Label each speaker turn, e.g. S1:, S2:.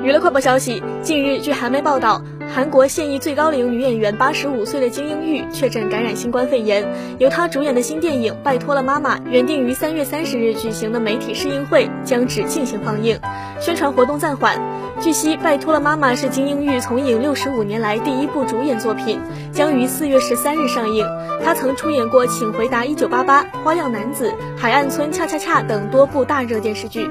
S1: 娱乐快报消息近日据韩媒报道韩国现役最高龄女演员八十五岁的金英玉确诊感染新冠肺炎。由她主演的新电影拜托了妈妈原定于三月三十日举行的媒体试映会将只进行放映。宣传活动暂缓。据悉拜托了妈妈是金英玉从影六十五年来第一部主演作品将于四月十三日上映。她曾出演过请回答一九八八花样男子海岸村恰恰恰等多部大热电视剧。